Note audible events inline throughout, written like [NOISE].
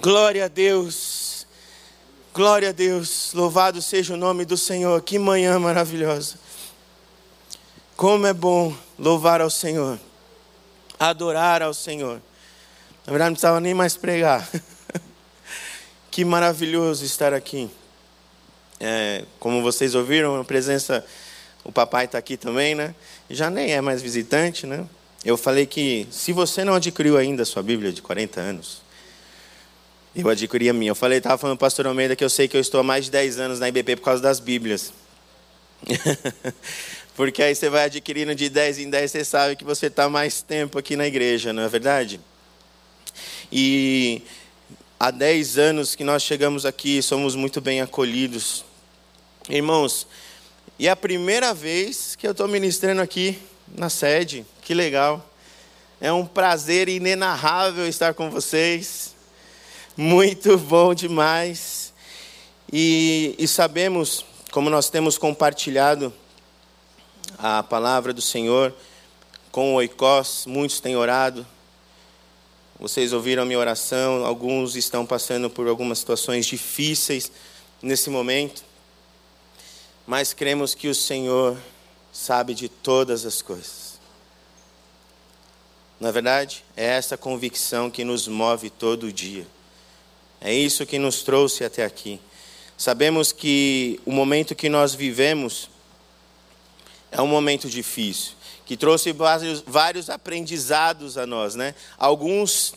Glória a Deus. Glória a Deus. Louvado seja o nome do Senhor. Que manhã maravilhosa. Como é bom louvar ao Senhor. Adorar ao Senhor. Na verdade, não precisava nem mais pregar. [LAUGHS] que maravilhoso estar aqui. É, como vocês ouviram, a presença, o papai está aqui também, né? Já nem é mais visitante, né? Eu falei que se você não adquiriu ainda a sua Bíblia de 40 anos, eu adquiri a minha. Eu falei, estava falando pastor Almeida que eu sei que eu estou há mais de 10 anos na IBP por causa das Bíblias. [LAUGHS] Porque aí você vai adquirindo de 10 em 10, você sabe que você está mais tempo aqui na igreja, não é verdade? E há 10 anos que nós chegamos aqui, somos muito bem acolhidos. Irmãos, e é a primeira vez que eu estou ministrando aqui na sede, que legal. É um prazer inenarrável estar com vocês. Muito bom demais. E, e sabemos, como nós temos compartilhado a palavra do Senhor com o Oikós, muitos têm orado. Vocês ouviram a minha oração, alguns estão passando por algumas situações difíceis nesse momento. Mas cremos que o Senhor sabe de todas as coisas. Na verdade, é essa convicção que nos move todo dia. É isso que nos trouxe até aqui. Sabemos que o momento que nós vivemos é um momento difícil, que trouxe vários, aprendizados a nós, né? Alguns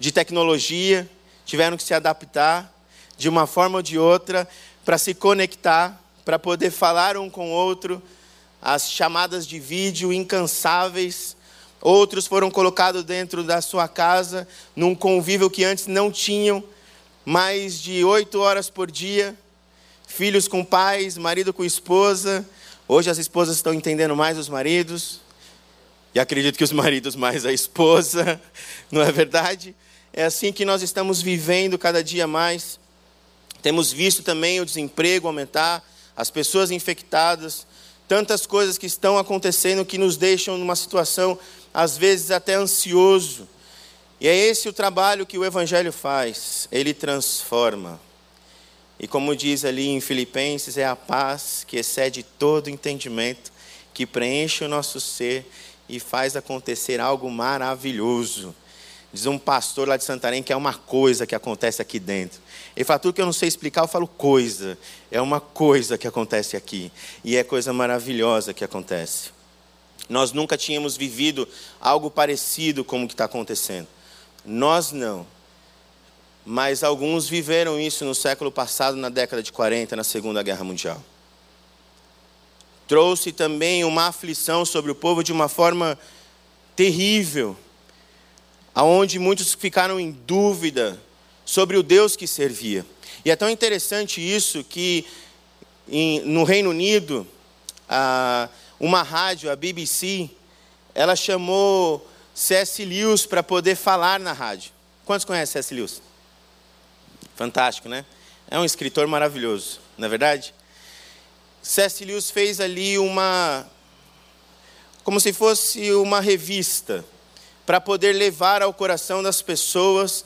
de tecnologia tiveram que se adaptar de uma forma ou de outra para se conectar, para poder falar um com o outro, as chamadas de vídeo incansáveis. Outros foram colocados dentro da sua casa, num convívio que antes não tinham mais de oito horas por dia, filhos com pais, marido com esposa. Hoje as esposas estão entendendo mais os maridos, e acredito que os [LAUGHS] maridos mais a esposa, não é verdade? É assim que nós estamos vivendo cada dia mais. Temos visto também o desemprego aumentar, as pessoas infectadas, tantas coisas que estão acontecendo que nos deixam numa situação, às vezes, até ansioso. E é esse o trabalho que o Evangelho faz, ele transforma. E como diz ali em Filipenses, é a paz que excede todo entendimento, que preenche o nosso ser e faz acontecer algo maravilhoso. Diz um pastor lá de Santarém que é uma coisa que acontece aqui dentro. Ele fala, tudo que eu não sei explicar, eu falo coisa. É uma coisa que acontece aqui. E é coisa maravilhosa que acontece. Nós nunca tínhamos vivido algo parecido como o que está acontecendo. Nós não. Mas alguns viveram isso no século passado, na década de 40, na Segunda Guerra Mundial. Trouxe também uma aflição sobre o povo de uma forma terrível, aonde muitos ficaram em dúvida sobre o Deus que servia. E é tão interessante isso que no Reino Unido, uma rádio, a BBC, ela chamou C.S. Lewis para poder falar na rádio. Quantos conhecem C.S. Lewis? Fantástico, né? É um escritor maravilhoso, não é verdade? C.S. Lewis fez ali uma. como se fosse uma revista, para poder levar ao coração das pessoas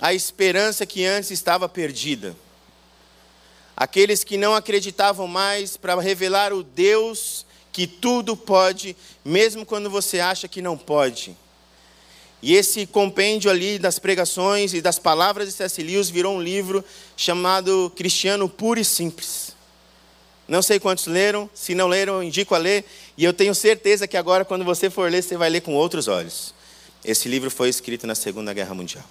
a esperança que antes estava perdida. Aqueles que não acreditavam mais, para revelar o Deus que tudo pode, mesmo quando você acha que não pode. E esse compêndio ali das pregações e das palavras de C.S. Lewis virou um livro chamado Cristiano Puro e Simples. Não sei quantos leram, se não leram, indico a ler, e eu tenho certeza que agora, quando você for ler, você vai ler com outros olhos. Esse livro foi escrito na Segunda Guerra Mundial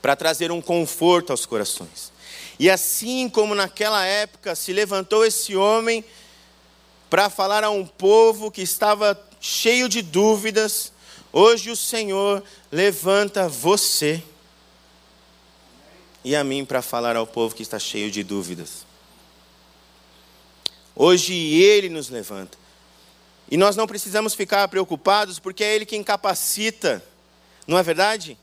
para trazer um conforto aos corações. E assim como naquela época se levantou esse homem para falar a um povo que estava cheio de dúvidas. Hoje o Senhor levanta você e a mim para falar ao povo que está cheio de dúvidas. Hoje Ele nos levanta. E nós não precisamos ficar preocupados, porque é Ele quem capacita, não é verdade?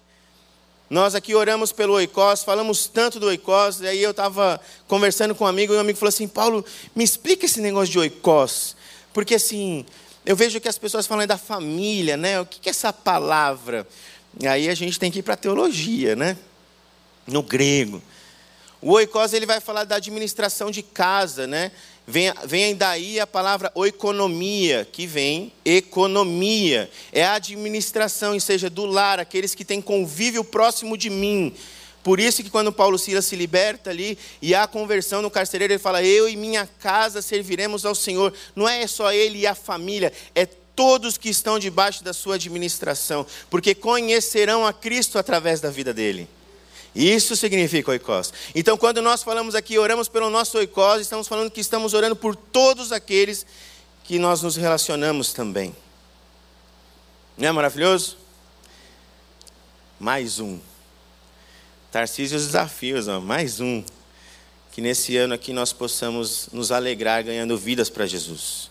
Nós aqui oramos pelo oicós, falamos tanto do oicós, e aí eu estava conversando com um amigo, e um amigo falou assim, Paulo, me explica esse negócio de oicós, porque assim, eu vejo que as pessoas falam da família, né? O que é essa palavra? E aí a gente tem que ir para a teologia, né? No grego. O oikos ele vai falar da administração de casa, né? Vem, vem daí a palavra oikonomia, que vem economia. É a administração, ou seja, do lar, aqueles que têm convívio próximo de mim. Por isso que quando Paulo Silas se liberta ali e há conversão no carcereiro, ele fala: Eu e minha casa serviremos ao Senhor. Não é só ele e a família, é todos que estão debaixo da sua administração, porque conhecerão a Cristo através da vida dele. Isso significa oikos. Então, quando nós falamos aqui, oramos pelo nosso oikos, estamos falando que estamos orando por todos aqueles que nós nos relacionamos também. Não é maravilhoso? Mais um. Tarcísio os desafios, ó, mais um. Que nesse ano aqui nós possamos nos alegrar ganhando vidas para Jesus.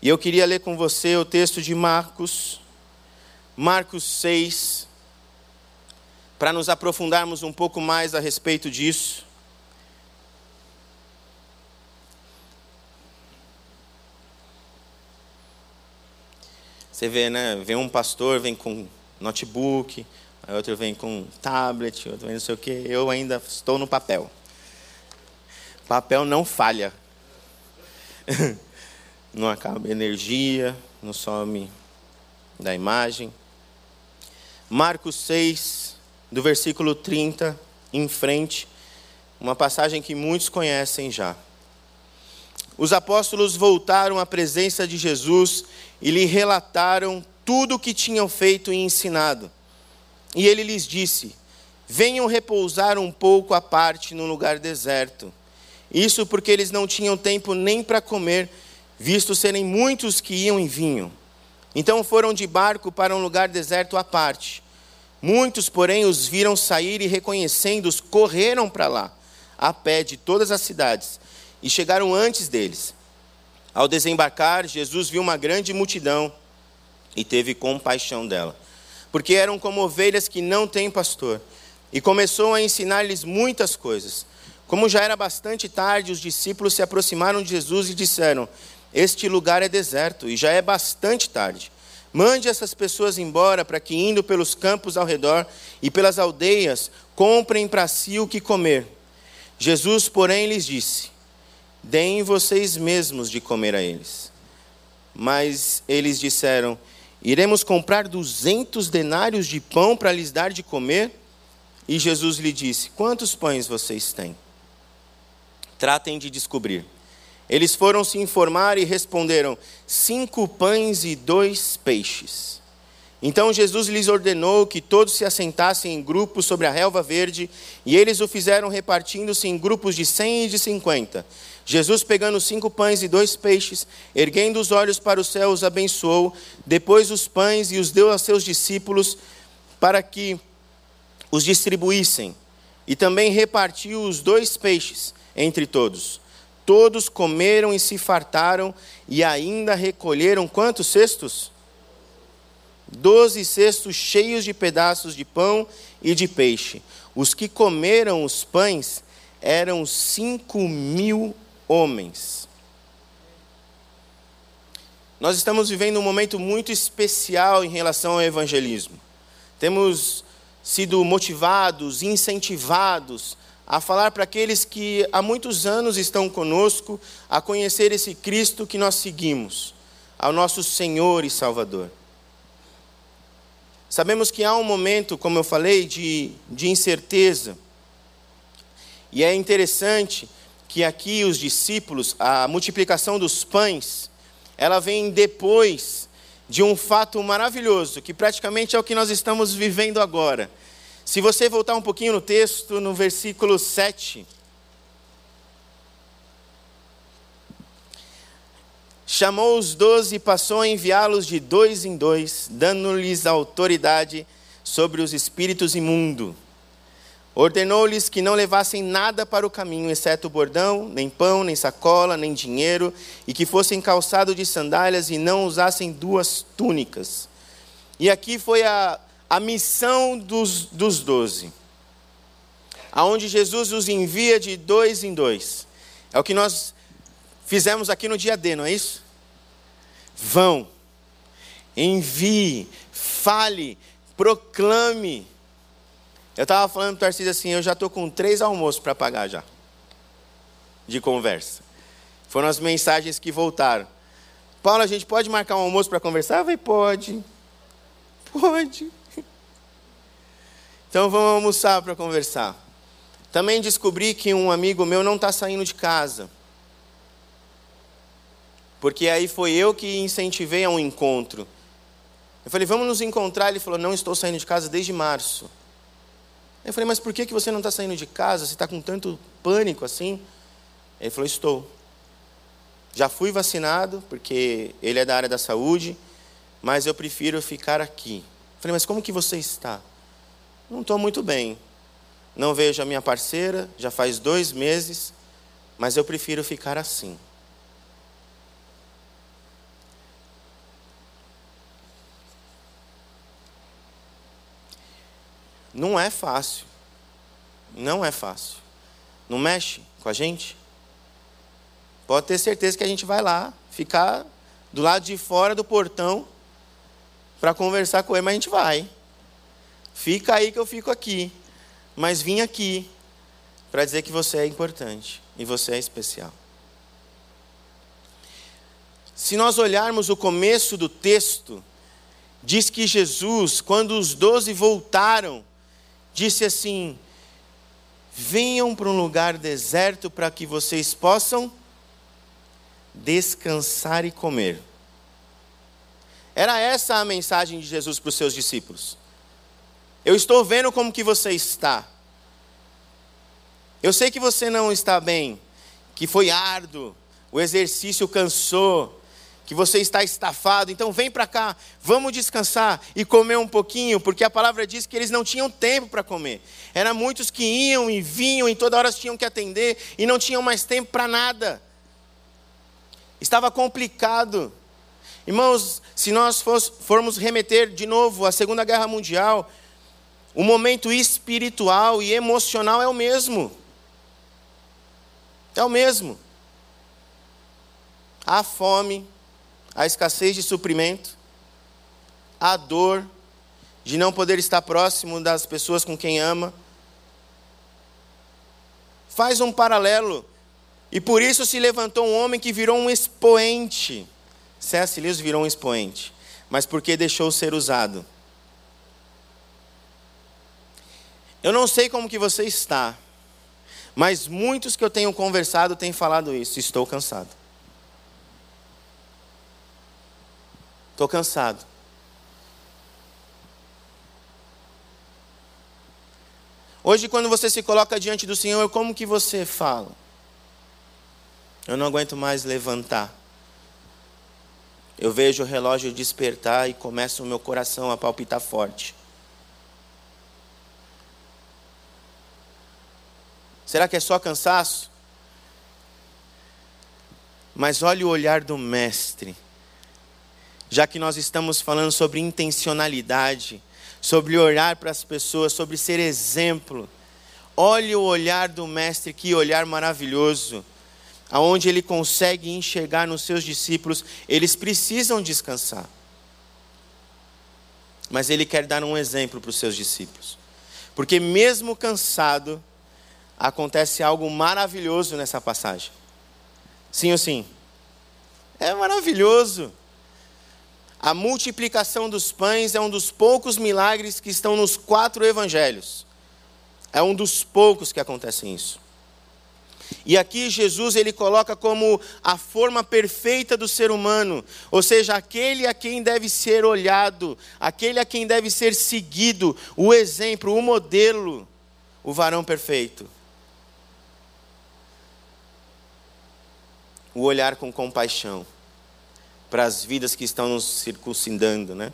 E eu queria ler com você o texto de Marcos, Marcos 6, para nos aprofundarmos um pouco mais a respeito disso. Você vê, né? Vem um pastor, vem com notebook, outro vem com tablet, outro vem não sei o quê. Eu ainda estou no papel. Papel não falha. [LAUGHS] não acaba energia, não some da imagem. Marcos 6, do versículo 30 em frente, uma passagem que muitos conhecem já. Os apóstolos voltaram à presença de Jesus e lhe relataram tudo o que tinham feito e ensinado. E ele lhes disse: Venham repousar um pouco à parte num lugar deserto. Isso porque eles não tinham tempo nem para comer, visto serem muitos que iam e vinham. Então foram de barco para um lugar deserto à parte. Muitos, porém, os viram sair e, reconhecendo-os, correram para lá, a pé de todas as cidades, e chegaram antes deles. Ao desembarcar, Jesus viu uma grande multidão e teve compaixão dela, porque eram como ovelhas que não têm pastor, e começou a ensinar-lhes muitas coisas. Como já era bastante tarde, os discípulos se aproximaram de Jesus e disseram: Este lugar é deserto e já é bastante tarde. Mande essas pessoas embora para que, indo pelos campos ao redor e pelas aldeias, comprem para si o que comer. Jesus, porém, lhes disse: Deem vocês mesmos de comer a eles. Mas eles disseram: Iremos comprar duzentos denários de pão para lhes dar de comer? E Jesus lhe disse: Quantos pães vocês têm? Tratem de descobrir. Eles foram se informar e responderam: cinco pães e dois peixes. Então Jesus lhes ordenou que todos se assentassem em grupos sobre a relva verde, e eles o fizeram repartindo-se em grupos de cem e de cinquenta. Jesus, pegando cinco pães e dois peixes, erguendo os olhos para o céu, os abençoou, depois os pães e os deu a seus discípulos para que os distribuíssem, e também repartiu os dois peixes entre todos. Todos comeram e se fartaram, e ainda recolheram quantos cestos? Doze cestos cheios de pedaços de pão e de peixe. Os que comeram os pães eram cinco mil homens. Nós estamos vivendo um momento muito especial em relação ao evangelismo. Temos sido motivados, incentivados a falar para aqueles que há muitos anos estão conosco, a conhecer esse Cristo que nós seguimos, ao nosso Senhor e Salvador. Sabemos que há um momento, como eu falei, de, de incerteza. E é interessante que aqui os discípulos, a multiplicação dos pães, ela vem depois de um fato maravilhoso, que praticamente é o que nós estamos vivendo agora se você voltar um pouquinho no texto, no versículo 7. Chamou os doze e passou a enviá-los de dois em dois, dando-lhes autoridade sobre os espíritos imundos. Ordenou-lhes que não levassem nada para o caminho, exceto bordão, nem pão, nem sacola, nem dinheiro, e que fossem calçados de sandálias e não usassem duas túnicas. E aqui foi a, a missão dos, dos doze, aonde Jesus os envia de dois em dois. É o que nós fizemos aqui no dia D, não é isso? Vão, envie, fale, proclame. Eu estava falando para o Tarcísio assim, eu já estou com três almoços para pagar já, de conversa. Foram as mensagens que voltaram. Paulo, a gente pode marcar um almoço para conversar? Eu falei, pode. Pode. Então vamos almoçar para conversar. Também descobri que um amigo meu não está saindo de casa. Porque aí foi eu que incentivei a um encontro. Eu falei, vamos nos encontrar. Ele falou, não estou saindo de casa desde março. Eu falei, mas por que você não está saindo de casa? Você está com tanto pânico assim? Ele falou, estou. Já fui vacinado, porque ele é da área da saúde, mas eu prefiro ficar aqui. Eu falei, mas como que você está? Não estou muito bem. Não vejo a minha parceira, já faz dois meses, mas eu prefiro ficar assim. Não é fácil. Não é fácil. Não mexe com a gente? Pode ter certeza que a gente vai lá, ficar do lado de fora do portão para conversar com ele, mas a gente vai. Fica aí que eu fico aqui. Mas vim aqui para dizer que você é importante e você é especial. Se nós olharmos o começo do texto, diz que Jesus, quando os doze voltaram, disse assim: Venham para um lugar deserto para que vocês possam descansar e comer. Era essa a mensagem de Jesus para os seus discípulos. Eu estou vendo como que você está. Eu sei que você não está bem, que foi árduo, o exercício cansou, que você está estafado, então vem para cá, vamos descansar e comer um pouquinho, porque a palavra diz que eles não tinham tempo para comer. Eram muitos que iam e vinham e toda hora tinham que atender e não tinham mais tempo para nada. Estava complicado. Irmãos, se nós formos remeter de novo à Segunda Guerra Mundial, o momento espiritual e emocional é o mesmo. É o mesmo. Há fome, há escassez de suprimento, há dor de não poder estar próximo das pessoas com quem ama. Faz um paralelo e por isso se levantou um homem que virou um expoente. C.S. Lewis virou um expoente, mas porque deixou ser usado. Eu não sei como que você está, mas muitos que eu tenho conversado têm falado isso. Estou cansado. Estou cansado. Hoje, quando você se coloca diante do Senhor, como que você fala? Eu não aguento mais levantar. Eu vejo o relógio despertar e começa o meu coração a palpitar forte. Será que é só cansaço? Mas olhe o olhar do Mestre. Já que nós estamos falando sobre intencionalidade, sobre olhar para as pessoas, sobre ser exemplo. Olhe o olhar do Mestre, que olhar maravilhoso aonde ele consegue enxergar nos seus discípulos, eles precisam descansar. Mas ele quer dar um exemplo para os seus discípulos. Porque mesmo cansado, acontece algo maravilhoso nessa passagem. Sim ou sim? É maravilhoso. A multiplicação dos pães é um dos poucos milagres que estão nos quatro evangelhos. É um dos poucos que acontecem isso. E aqui Jesus ele coloca como a forma perfeita do ser humano, ou seja, aquele a quem deve ser olhado, aquele a quem deve ser seguido, o exemplo, o modelo, o varão perfeito. O olhar com compaixão para as vidas que estão nos circuncindando, né?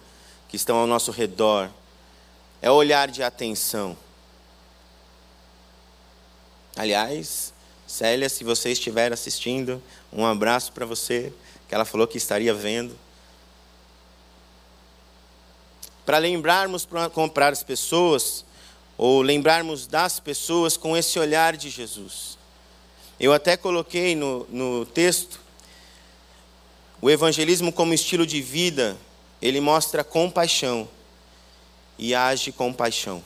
que estão ao nosso redor. É olhar de atenção. Aliás, Célia, se você estiver assistindo, um abraço para você, que ela falou que estaria vendo. Para lembrarmos para comprar as pessoas, ou lembrarmos das pessoas com esse olhar de Jesus. Eu até coloquei no, no texto, o evangelismo como estilo de vida, ele mostra compaixão. e age com paixão.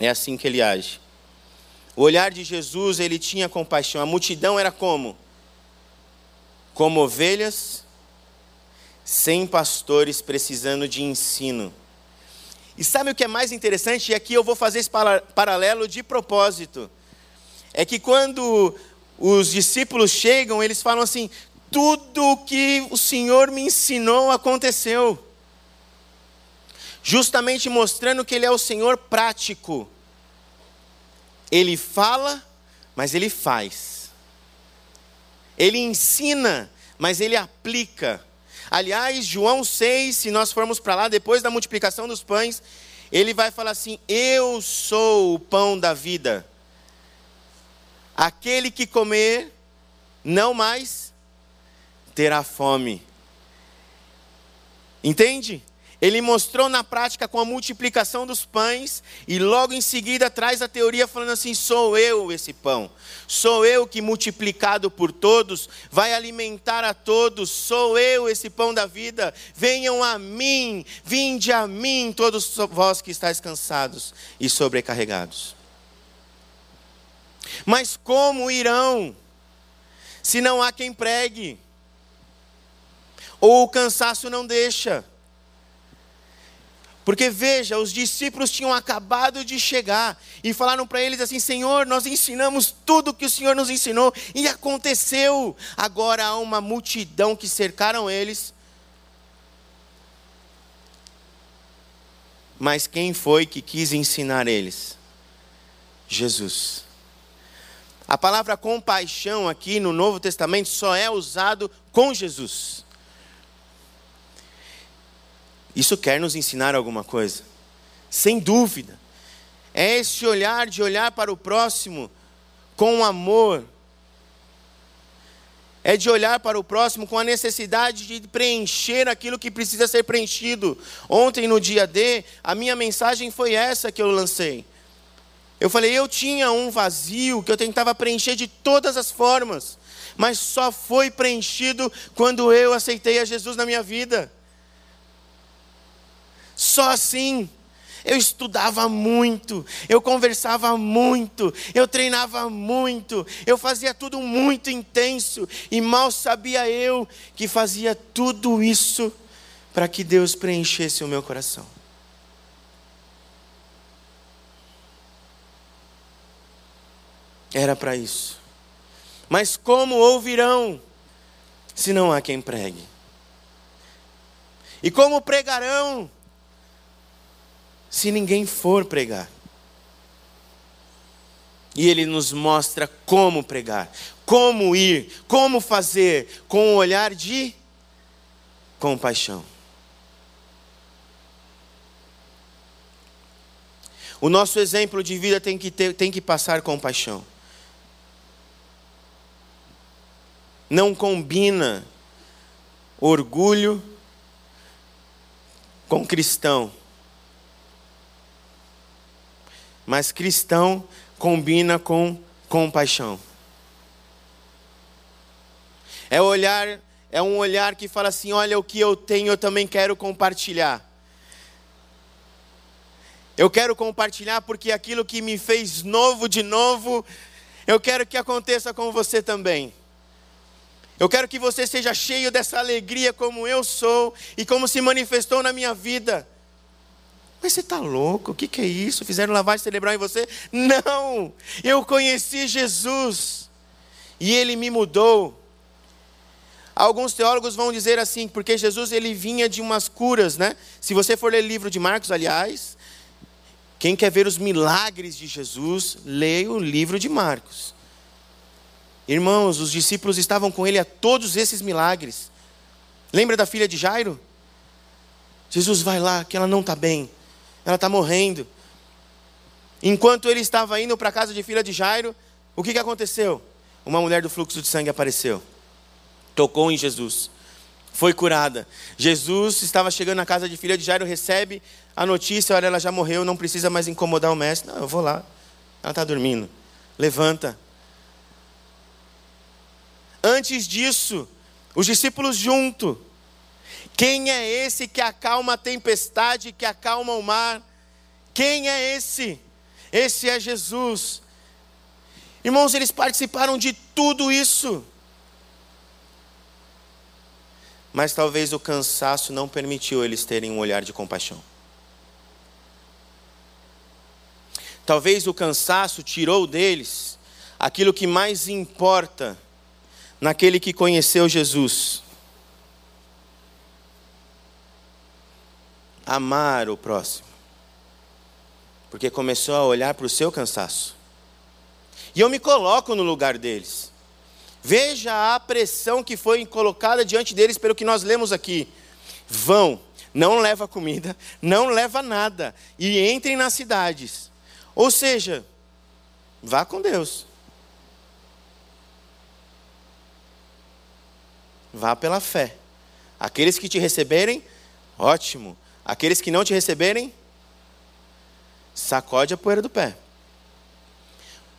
É assim que ele age. O olhar de Jesus, ele tinha compaixão. A multidão era como? Como ovelhas sem pastores precisando de ensino. E sabe o que é mais interessante? E aqui eu vou fazer esse paralelo de propósito. É que quando os discípulos chegam, eles falam assim: tudo o que o Senhor me ensinou aconteceu. Justamente mostrando que Ele é o Senhor prático. Ele fala, mas Ele faz. Ele ensina, mas Ele aplica. Aliás, João 6, se nós formos para lá, depois da multiplicação dos pães, ele vai falar assim: Eu sou o pão da vida. Aquele que comer, não mais terá fome. Entende? Ele mostrou na prática com a multiplicação dos pães e logo em seguida traz a teoria falando assim: sou eu esse pão, sou eu que multiplicado por todos vai alimentar a todos, sou eu esse pão da vida. Venham a mim, vinde a mim, todos vós que estáis cansados e sobrecarregados. Mas como irão, se não há quem pregue? Ou o cansaço não deixa? Porque veja, os discípulos tinham acabado de chegar e falaram para eles assim: Senhor, nós ensinamos tudo o que o Senhor nos ensinou e aconteceu. Agora há uma multidão que cercaram eles. Mas quem foi que quis ensinar eles? Jesus. A palavra compaixão aqui no Novo Testamento só é usado com Jesus. Isso quer nos ensinar alguma coisa? Sem dúvida. É esse olhar de olhar para o próximo com amor. É de olhar para o próximo com a necessidade de preencher aquilo que precisa ser preenchido. Ontem, no dia D, a minha mensagem foi essa que eu lancei. Eu falei, eu tinha um vazio que eu tentava preencher de todas as formas, mas só foi preenchido quando eu aceitei a Jesus na minha vida. Só assim. Eu estudava muito, eu conversava muito, eu treinava muito, eu fazia tudo muito intenso, e mal sabia eu que fazia tudo isso para que Deus preenchesse o meu coração. Era para isso. Mas como ouvirão se não há quem pregue? E como pregarão se ninguém for pregar. E ele nos mostra como pregar, como ir, como fazer, com um olhar de compaixão. O nosso exemplo de vida tem que, ter, tem que passar compaixão. Não combina orgulho com cristão. Mas cristão combina com compaixão. É olhar, é um olhar que fala assim: olha o que eu tenho, eu também quero compartilhar. Eu quero compartilhar porque aquilo que me fez novo de novo, eu quero que aconteça com você também. Eu quero que você seja cheio dessa alegria como eu sou e como se manifestou na minha vida. Mas você está louco? O que, que é isso? Fizeram lavagem cerebral em você? Não! Eu conheci Jesus e ele me mudou. Alguns teólogos vão dizer assim, porque Jesus ele vinha de umas curas, né? Se você for ler o livro de Marcos, aliás, quem quer ver os milagres de Jesus, leia o livro de Marcos. Irmãos, os discípulos estavam com ele a todos esses milagres. Lembra da filha de Jairo? Jesus vai lá, que ela não está bem. Ela está morrendo. Enquanto ele estava indo para a casa de filha de Jairo, o que, que aconteceu? Uma mulher do fluxo de sangue apareceu, tocou em Jesus, foi curada. Jesus estava chegando na casa de filha de Jairo, recebe a notícia: olha, ela já morreu, não precisa mais incomodar o mestre. Não, eu vou lá, ela está dormindo. Levanta. Antes disso, os discípulos junto, Quem é esse que acalma a tempestade, que acalma o mar? Quem é esse? Esse é Jesus. Irmãos, eles participaram de tudo isso. Mas talvez o cansaço não permitiu eles terem um olhar de compaixão. Talvez o cansaço tirou deles aquilo que mais importa naquele que conheceu Jesus. Amar o próximo. Porque começou a olhar para o seu cansaço. E eu me coloco no lugar deles. Veja a pressão que foi colocada diante deles pelo que nós lemos aqui. Vão, não leva comida, não leva nada e entrem nas cidades. Ou seja, vá com Deus. Vá pela fé. Aqueles que te receberem, ótimo. Aqueles que não te receberem, sacode a poeira do pé.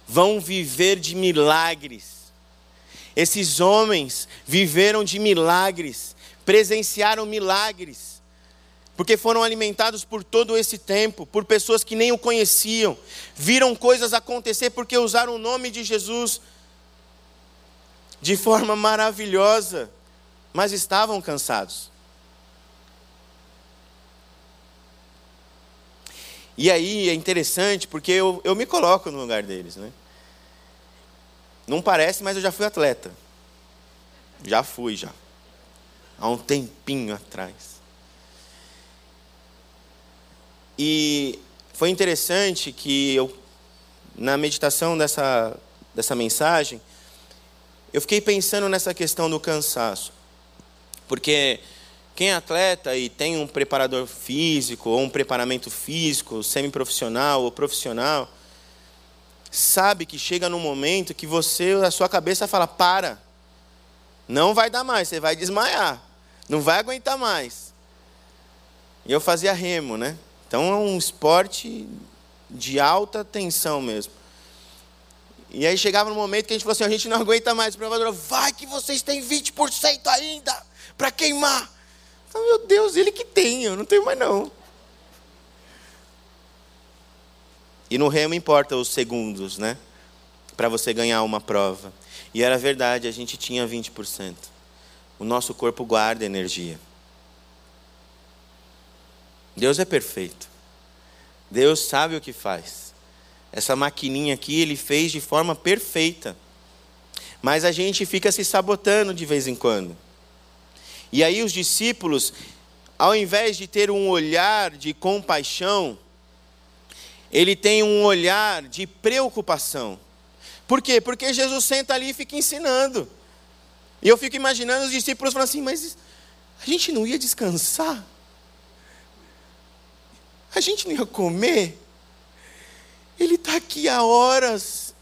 Vão viver de milagres. Esses homens viveram de milagres, presenciaram milagres, porque foram alimentados por todo esse tempo, por pessoas que nem o conheciam, viram coisas acontecer porque usaram o nome de Jesus de forma maravilhosa mas estavam cansados. E aí é interessante porque eu, eu me coloco no lugar deles. Né? Não parece, mas eu já fui atleta. Já fui, já. Há um tempinho atrás. E foi interessante que eu, na meditação dessa, dessa mensagem, eu fiquei pensando nessa questão do cansaço. Porque quem é atleta e tem um preparador físico, ou um preparamento físico, semiprofissional ou profissional, sabe que chega num momento que você, a sua cabeça fala: para, não vai dar mais, você vai desmaiar, não vai aguentar mais. E eu fazia remo, né? Então é um esporte de alta tensão mesmo. E aí chegava no momento que a gente falou assim: a gente não aguenta mais. O provador, vai que vocês têm 20% ainda para queimar. Oh, meu Deus, ele que tem, eu não tenho mais não. E no remo importa os segundos, né? Para você ganhar uma prova. E era verdade, a gente tinha 20%. O nosso corpo guarda energia. Deus é perfeito. Deus sabe o que faz. Essa maquininha aqui ele fez de forma perfeita. Mas a gente fica se sabotando de vez em quando. E aí os discípulos, ao invés de ter um olhar de compaixão, ele tem um olhar de preocupação. Por quê? Porque Jesus senta ali e fica ensinando. E eu fico imaginando os discípulos falando assim: mas a gente não ia descansar? A gente não ia comer? Ele está aqui há horas,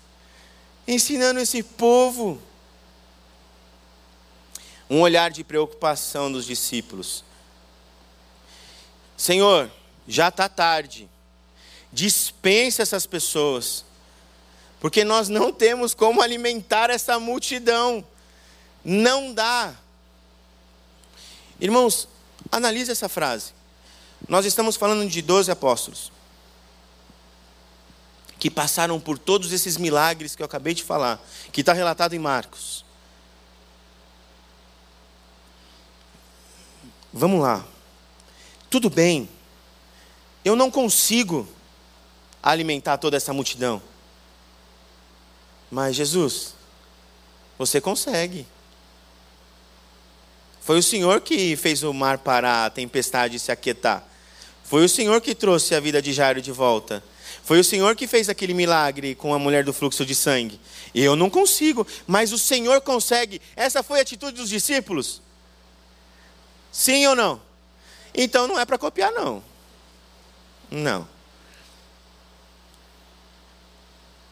ensinando esse povo um olhar de preocupação dos discípulos. Senhor, já está tarde, dispensa essas pessoas, porque nós não temos como alimentar essa multidão, não dá. Irmãos, analise essa frase. Nós estamos falando de 12 apóstolos que passaram por todos esses milagres que eu acabei de falar, que está relatado em Marcos. Vamos lá. Tudo bem. Eu não consigo alimentar toda essa multidão. Mas Jesus, você consegue. Foi o Senhor que fez o mar parar, a tempestade se aquietar. Foi o Senhor que trouxe a vida de Jairo de volta. Foi o Senhor que fez aquele milagre com a mulher do fluxo de sangue. Eu não consigo, mas o Senhor consegue. Essa foi a atitude dos discípulos. Sim ou não? Então não é para copiar, não. Não.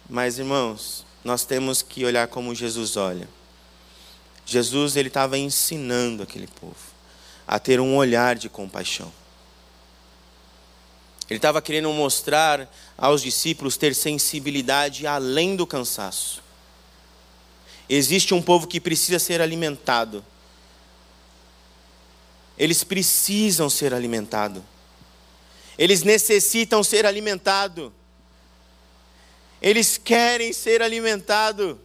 Mas, irmãos, nós temos que olhar como Jesus olha. Jesus ele estava ensinando aquele povo a ter um olhar de compaixão. Ele estava querendo mostrar aos discípulos ter sensibilidade além do cansaço. Existe um povo que precisa ser alimentado eles precisam ser alimentados. Eles necessitam ser alimentados. Eles querem ser alimentados.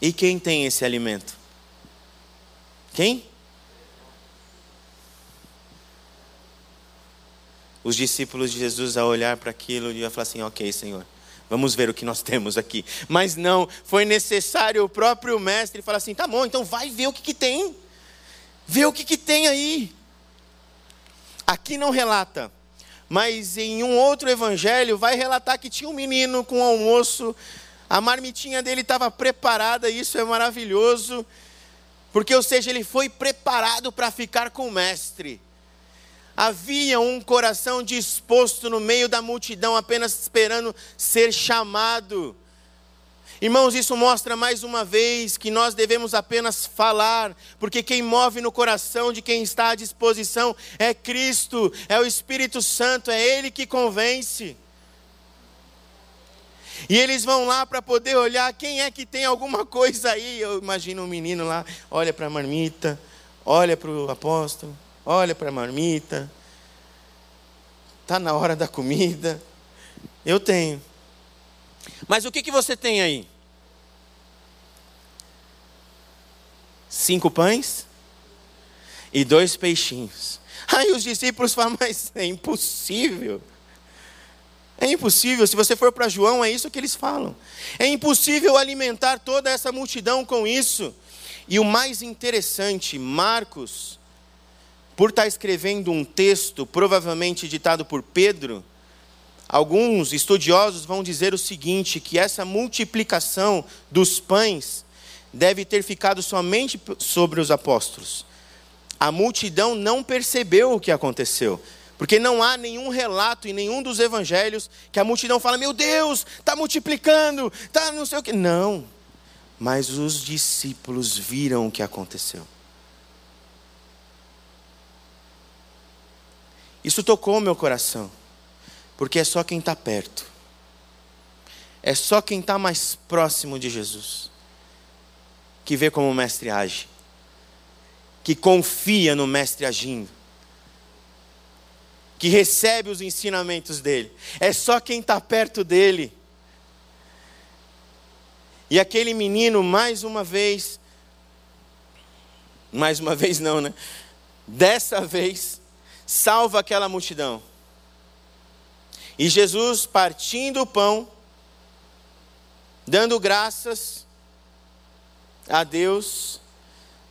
E quem tem esse alimento? Quem? Os discípulos de Jesus, ao olhar para aquilo, iam falar assim: Ok, Senhor, vamos ver o que nós temos aqui. Mas não, foi necessário o próprio mestre falar assim: Tá bom, então vai ver o que, que tem. Vê o que, que tem aí. Aqui não relata, mas em um outro evangelho vai relatar que tinha um menino com almoço, a marmitinha dele estava preparada, isso é maravilhoso, porque, ou seja, ele foi preparado para ficar com o mestre. Havia um coração disposto no meio da multidão, apenas esperando ser chamado. Irmãos, isso mostra mais uma vez que nós devemos apenas falar, porque quem move no coração de quem está à disposição é Cristo, é o Espírito Santo, é Ele que convence. E eles vão lá para poder olhar quem é que tem alguma coisa aí. Eu imagino um menino lá, olha para a marmita, olha para o apóstolo, olha para a marmita. Está na hora da comida. Eu tenho. Mas o que, que você tem aí? Cinco pães e dois peixinhos. Aí os discípulos [LAUGHS] falam, mas é impossível. É impossível, se você for para João, é isso que eles falam. É impossível alimentar toda essa multidão com isso. E o mais interessante, Marcos, por estar escrevendo um texto, provavelmente ditado por Pedro, alguns estudiosos vão dizer o seguinte: que essa multiplicação dos pães deve ter ficado somente sobre os apóstolos. A multidão não percebeu o que aconteceu. Porque não há nenhum relato em nenhum dos evangelhos que a multidão fala: Meu Deus, está multiplicando, está não sei o que. Não. Mas os discípulos viram o que aconteceu. Isso tocou meu coração, porque é só quem está perto, é só quem está mais próximo de Jesus, que vê como o Mestre age, que confia no Mestre agindo, que recebe os ensinamentos dele, é só quem está perto dele. E aquele menino, mais uma vez, mais uma [LAUGHS] vez não, né? Dessa vez, salva aquela multidão. E Jesus, partindo o pão, dando graças a Deus,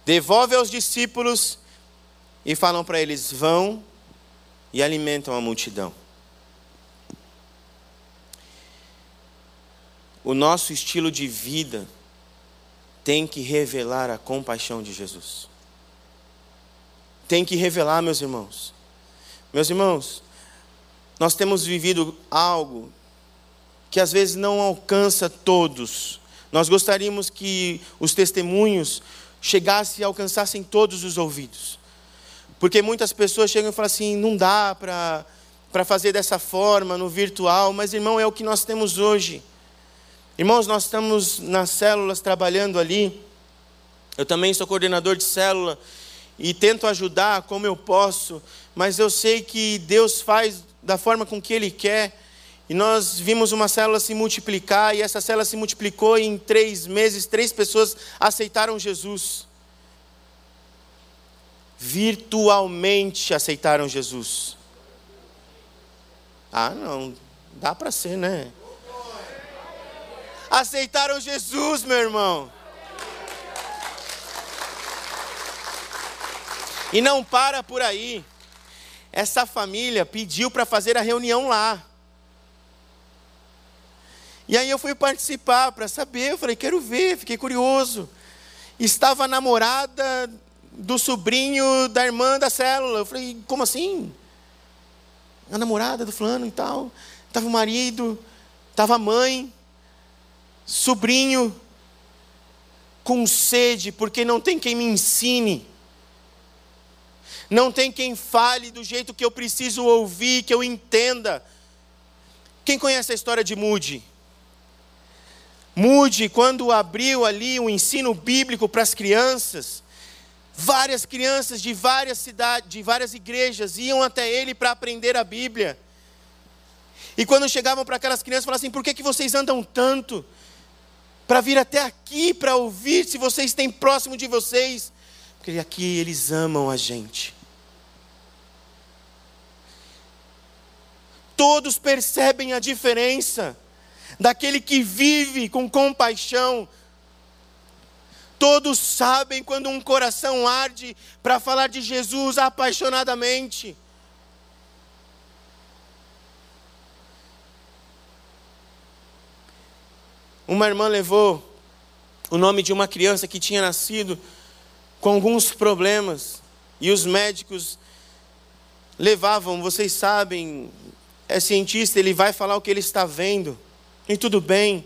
devolve aos discípulos e falam para eles: vão e alimentam a multidão. O nosso estilo de vida tem que revelar a compaixão de Jesus. Tem que revelar, meus irmãos. Meus irmãos, nós temos vivido algo que às vezes não alcança todos. Nós gostaríamos que os testemunhos chegassem e alcançassem todos os ouvidos. Porque muitas pessoas chegam e falam assim: não dá para fazer dessa forma no virtual, mas irmão, é o que nós temos hoje. Irmãos, nós estamos nas células trabalhando ali. Eu também sou coordenador de célula e tento ajudar como eu posso, mas eu sei que Deus faz da forma com que Ele quer. E nós vimos uma célula se multiplicar, e essa célula se multiplicou, e em três meses, três pessoas aceitaram Jesus. Virtualmente aceitaram Jesus. Ah, não, dá para ser, né? Aceitaram Jesus, meu irmão. E não para por aí. Essa família pediu para fazer a reunião lá. E aí eu fui participar para saber, eu falei, quero ver, fiquei curioso. Estava a namorada do sobrinho da irmã da célula. Eu falei, como assim? A namorada do fulano e tal. Estava o marido, estava a mãe, sobrinho, com sede, porque não tem quem me ensine não tem quem fale do jeito que eu preciso ouvir, que eu entenda. Quem conhece a história de Moody? Mude, quando abriu ali o ensino bíblico para as crianças, várias crianças de várias cidades, de várias igrejas iam até ele para aprender a Bíblia. E quando chegavam para aquelas crianças, falavam assim: por que, que vocês andam tanto? Para vir até aqui para ouvir se vocês têm próximo de vocês. Porque aqui eles amam a gente. Todos percebem a diferença daquele que vive com compaixão. Todos sabem quando um coração arde para falar de Jesus apaixonadamente. Uma irmã levou o nome de uma criança que tinha nascido com alguns problemas e os médicos levavam, vocês sabem, é cientista, ele vai falar o que ele está vendo. E tudo bem,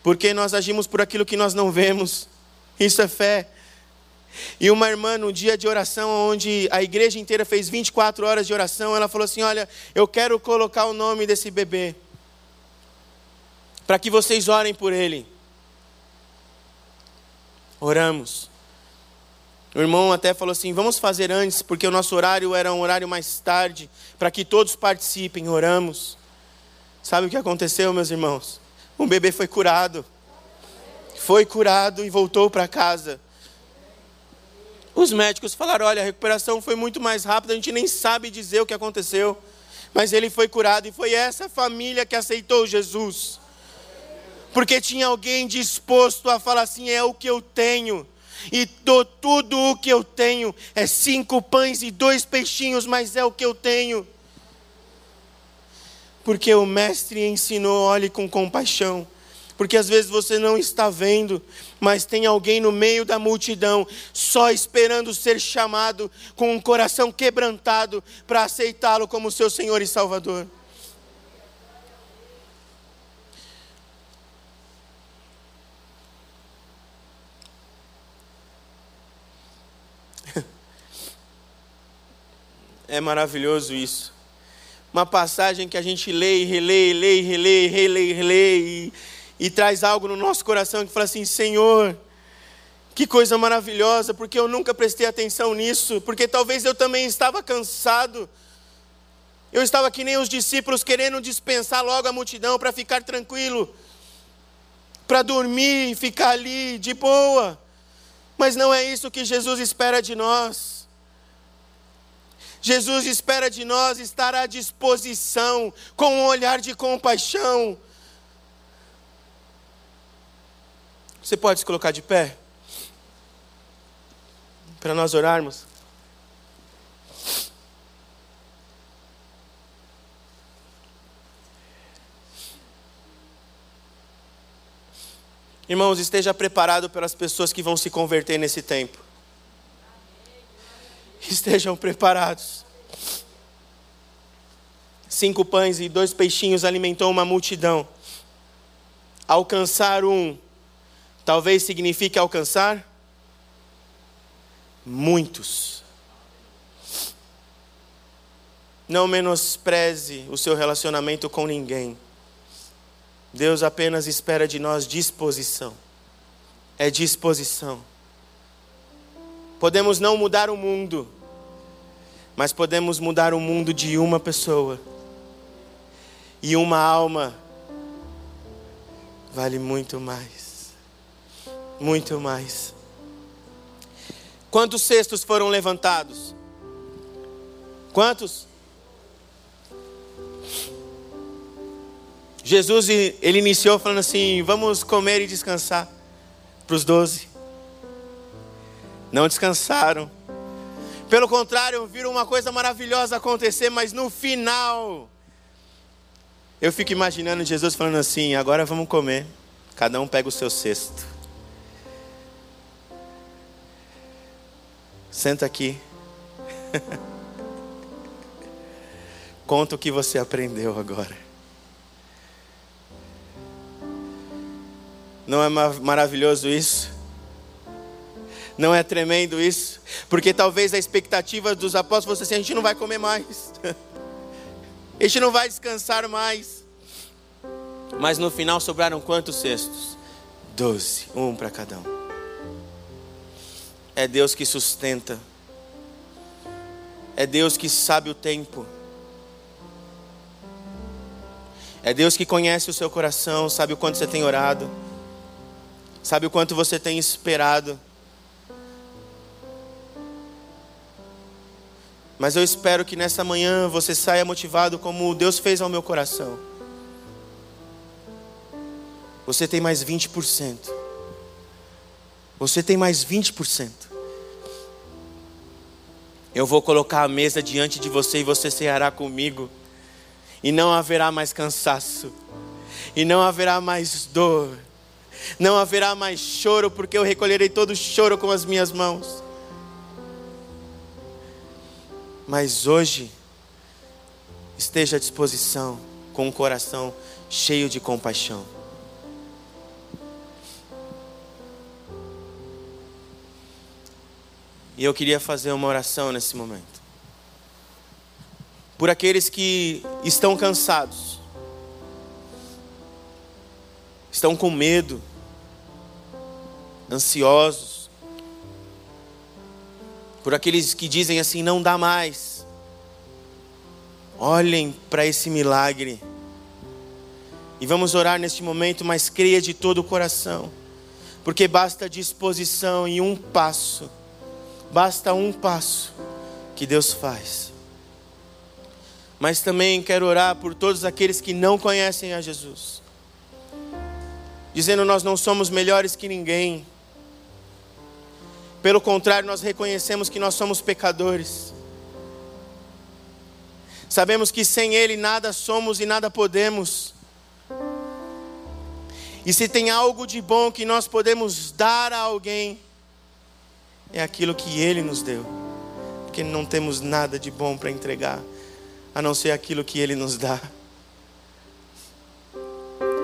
porque nós agimos por aquilo que nós não vemos. [LAUGHS] Isso é fé. E uma irmã, no dia de oração, onde a igreja inteira fez 24 horas de oração, ela falou assim: Olha, eu quero colocar o nome desse bebê, para que vocês orem por ele. Oramos. O irmão até falou assim: Vamos fazer antes, porque o nosso horário era um horário mais tarde, para que todos participem. Oramos. Sabe o que aconteceu, meus irmãos? Um bebê foi curado. Foi curado e voltou para casa. Os médicos falaram: olha, a recuperação foi muito mais rápida, a gente nem sabe dizer o que aconteceu. Mas ele foi curado e foi essa família que aceitou Jesus. Porque tinha alguém disposto a falar assim: é o que eu tenho. E dou tudo o que eu tenho. É cinco pães e dois peixinhos, mas é o que eu tenho porque o Mestre ensinou, olhe com compaixão. Porque às vezes você não está vendo, mas tem alguém no meio da multidão, só esperando ser chamado, com um coração quebrantado, para aceitá-lo como seu Senhor e Salvador. É maravilhoso isso uma passagem que a gente lê e relê, lê e relê, relê e relê, e, e traz algo no nosso coração que fala assim: Senhor, que coisa maravilhosa, porque eu nunca prestei atenção nisso, porque talvez eu também estava cansado. Eu estava que nem os discípulos querendo dispensar logo a multidão para ficar tranquilo, para dormir ficar ali de boa. Mas não é isso que Jesus espera de nós. Jesus espera de nós estar à disposição, com um olhar de compaixão. Você pode se colocar de pé? Para nós orarmos. Irmãos, esteja preparado pelas pessoas que vão se converter nesse tempo estejam preparados. Cinco pães e dois peixinhos alimentou uma multidão. Alcançar um, talvez signifique alcançar muitos. Não menospreze o seu relacionamento com ninguém. Deus apenas espera de nós disposição. É disposição. Podemos não mudar o mundo, mas podemos mudar o mundo de uma pessoa. E uma alma vale muito mais. Muito mais. Quantos cestos foram levantados? Quantos? Jesus ele iniciou falando assim: vamos comer e descansar para os doze não descansaram. Pelo contrário, viram uma coisa maravilhosa acontecer, mas no final, eu fico imaginando Jesus falando assim: agora vamos comer, cada um pega o seu cesto. Senta aqui. [LAUGHS] Conta o que você aprendeu agora. Não é maravilhoso isso? Não é tremendo isso? Porque talvez a expectativa dos apóstolos fosse assim: a gente não vai comer mais, [LAUGHS] a gente não vai descansar mais. Mas no final sobraram quantos cestos? Doze, um para cada um. É Deus que sustenta. É Deus que sabe o tempo. É Deus que conhece o seu coração, sabe o quanto você tem orado, sabe o quanto você tem esperado. Mas eu espero que nessa manhã você saia motivado como Deus fez ao meu coração. Você tem mais 20%. Você tem mais 20%. Eu vou colocar a mesa diante de você e você ceará comigo. E não haverá mais cansaço. E não haverá mais dor. Não haverá mais choro, porque eu recolherei todo choro com as minhas mãos. Mas hoje, esteja à disposição, com um coração cheio de compaixão. E eu queria fazer uma oração nesse momento. Por aqueles que estão cansados, estão com medo, ansiosos, por aqueles que dizem assim: não dá mais. Olhem para esse milagre. E vamos orar neste momento, mas creia de todo o coração, porque basta disposição e um passo, basta um passo que Deus faz. Mas também quero orar por todos aqueles que não conhecem a Jesus, dizendo: nós não somos melhores que ninguém, pelo contrário, nós reconhecemos que nós somos pecadores. Sabemos que sem Ele nada somos e nada podemos. E se tem algo de bom que nós podemos dar a alguém, é aquilo que Ele nos deu. Porque não temos nada de bom para entregar, a não ser aquilo que Ele nos dá.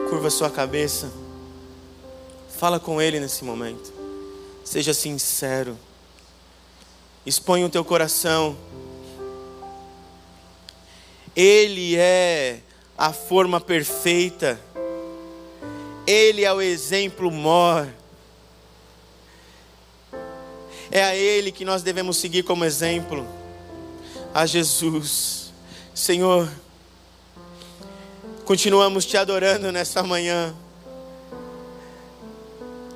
Curva sua cabeça, fala com Ele nesse momento. Seja sincero. Expõe o teu coração. Ele é a forma perfeita. Ele é o exemplo mor. É a Ele que nós devemos seguir como exemplo. A Jesus. Senhor, continuamos te adorando nessa manhã.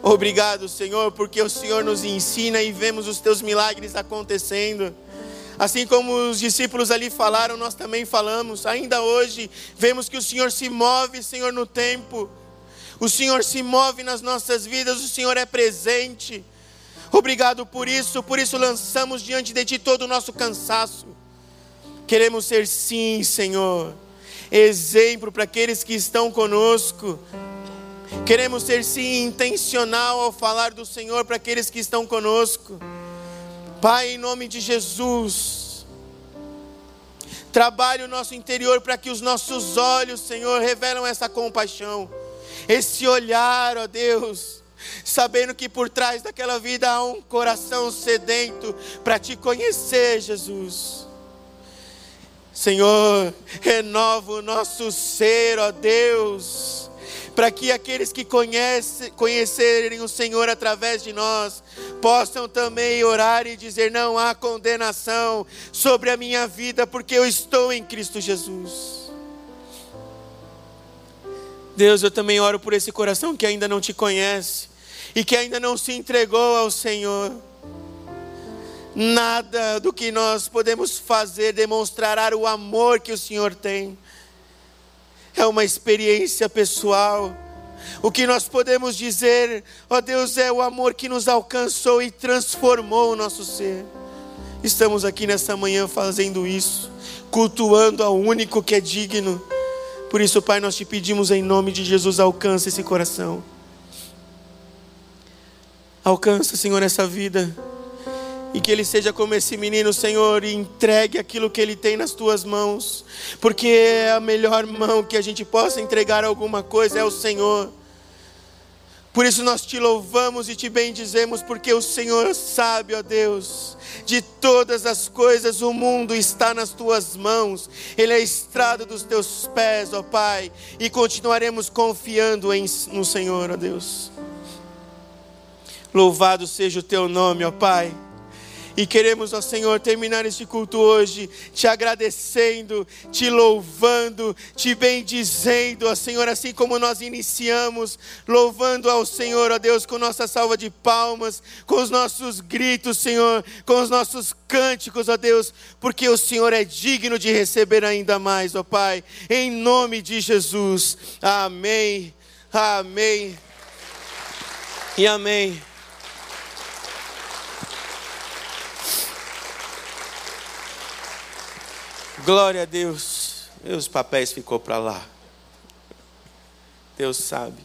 Obrigado, Senhor, porque o Senhor nos ensina e vemos os teus milagres acontecendo. Assim como os discípulos ali falaram, nós também falamos. Ainda hoje, vemos que o Senhor se move, Senhor, no tempo. O Senhor se move nas nossas vidas, o Senhor é presente. Obrigado por isso, por isso lançamos diante de Ti todo o nosso cansaço. Queremos ser, sim, Senhor, exemplo para aqueles que estão conosco Queremos ser sim intencional ao falar do Senhor para aqueles que estão conosco. Pai, em nome de Jesus, trabalhe o nosso interior para que os nossos olhos, Senhor, revelam essa compaixão, esse olhar, ó Deus, sabendo que por trás daquela vida há um coração sedento para te conhecer, Jesus. Senhor, renova o nosso ser, ó Deus para que aqueles que conhece, conhecerem o Senhor através de nós possam também orar e dizer: não há condenação sobre a minha vida, porque eu estou em Cristo Jesus. Deus, eu também oro por esse coração que ainda não te conhece e que ainda não se entregou ao Senhor. Nada do que nós podemos fazer demonstrará o amor que o Senhor tem é uma experiência pessoal. O que nós podemos dizer, ó Deus, é o amor que nos alcançou e transformou o nosso ser. Estamos aqui nessa manhã fazendo isso, cultuando ao único que é digno. Por isso, Pai, nós te pedimos em nome de Jesus, alcança esse coração. Alcança, Senhor, essa vida. E que ele seja como esse menino, Senhor, e entregue aquilo que ele tem nas tuas mãos, porque é a melhor mão que a gente possa entregar alguma coisa é o Senhor. Por isso nós te louvamos e te bendizemos, porque o Senhor sabe, ó Deus, de todas as coisas o mundo está nas tuas mãos, ele é a estrada dos teus pés, ó Pai, e continuaremos confiando em, no Senhor, ó Deus. Louvado seja o teu nome, ó Pai. E queremos, ó Senhor, terminar este culto hoje te agradecendo, te louvando, te bendizendo, ó Senhor, assim como nós iniciamos, louvando ao Senhor, ó Deus, com nossa salva de palmas, com os nossos gritos, Senhor, com os nossos cânticos, ó Deus, porque o Senhor é digno de receber ainda mais, ó Pai, em nome de Jesus. Amém. Amém. E amém. Glória a Deus. Meus papéis ficou para lá. Deus sabe.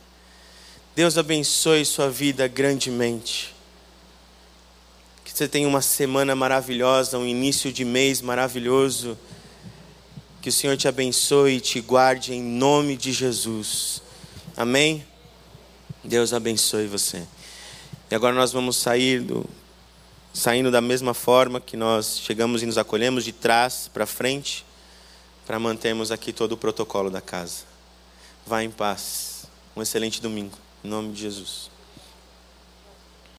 Deus abençoe sua vida grandemente. Que você tenha uma semana maravilhosa, um início de mês maravilhoso. Que o Senhor te abençoe e te guarde em nome de Jesus. Amém? Deus abençoe você. E agora nós vamos sair do saindo da mesma forma que nós chegamos e nos acolhemos de trás para frente, para mantermos aqui todo o protocolo da casa. Vá em paz. Um excelente domingo. Em nome de Jesus.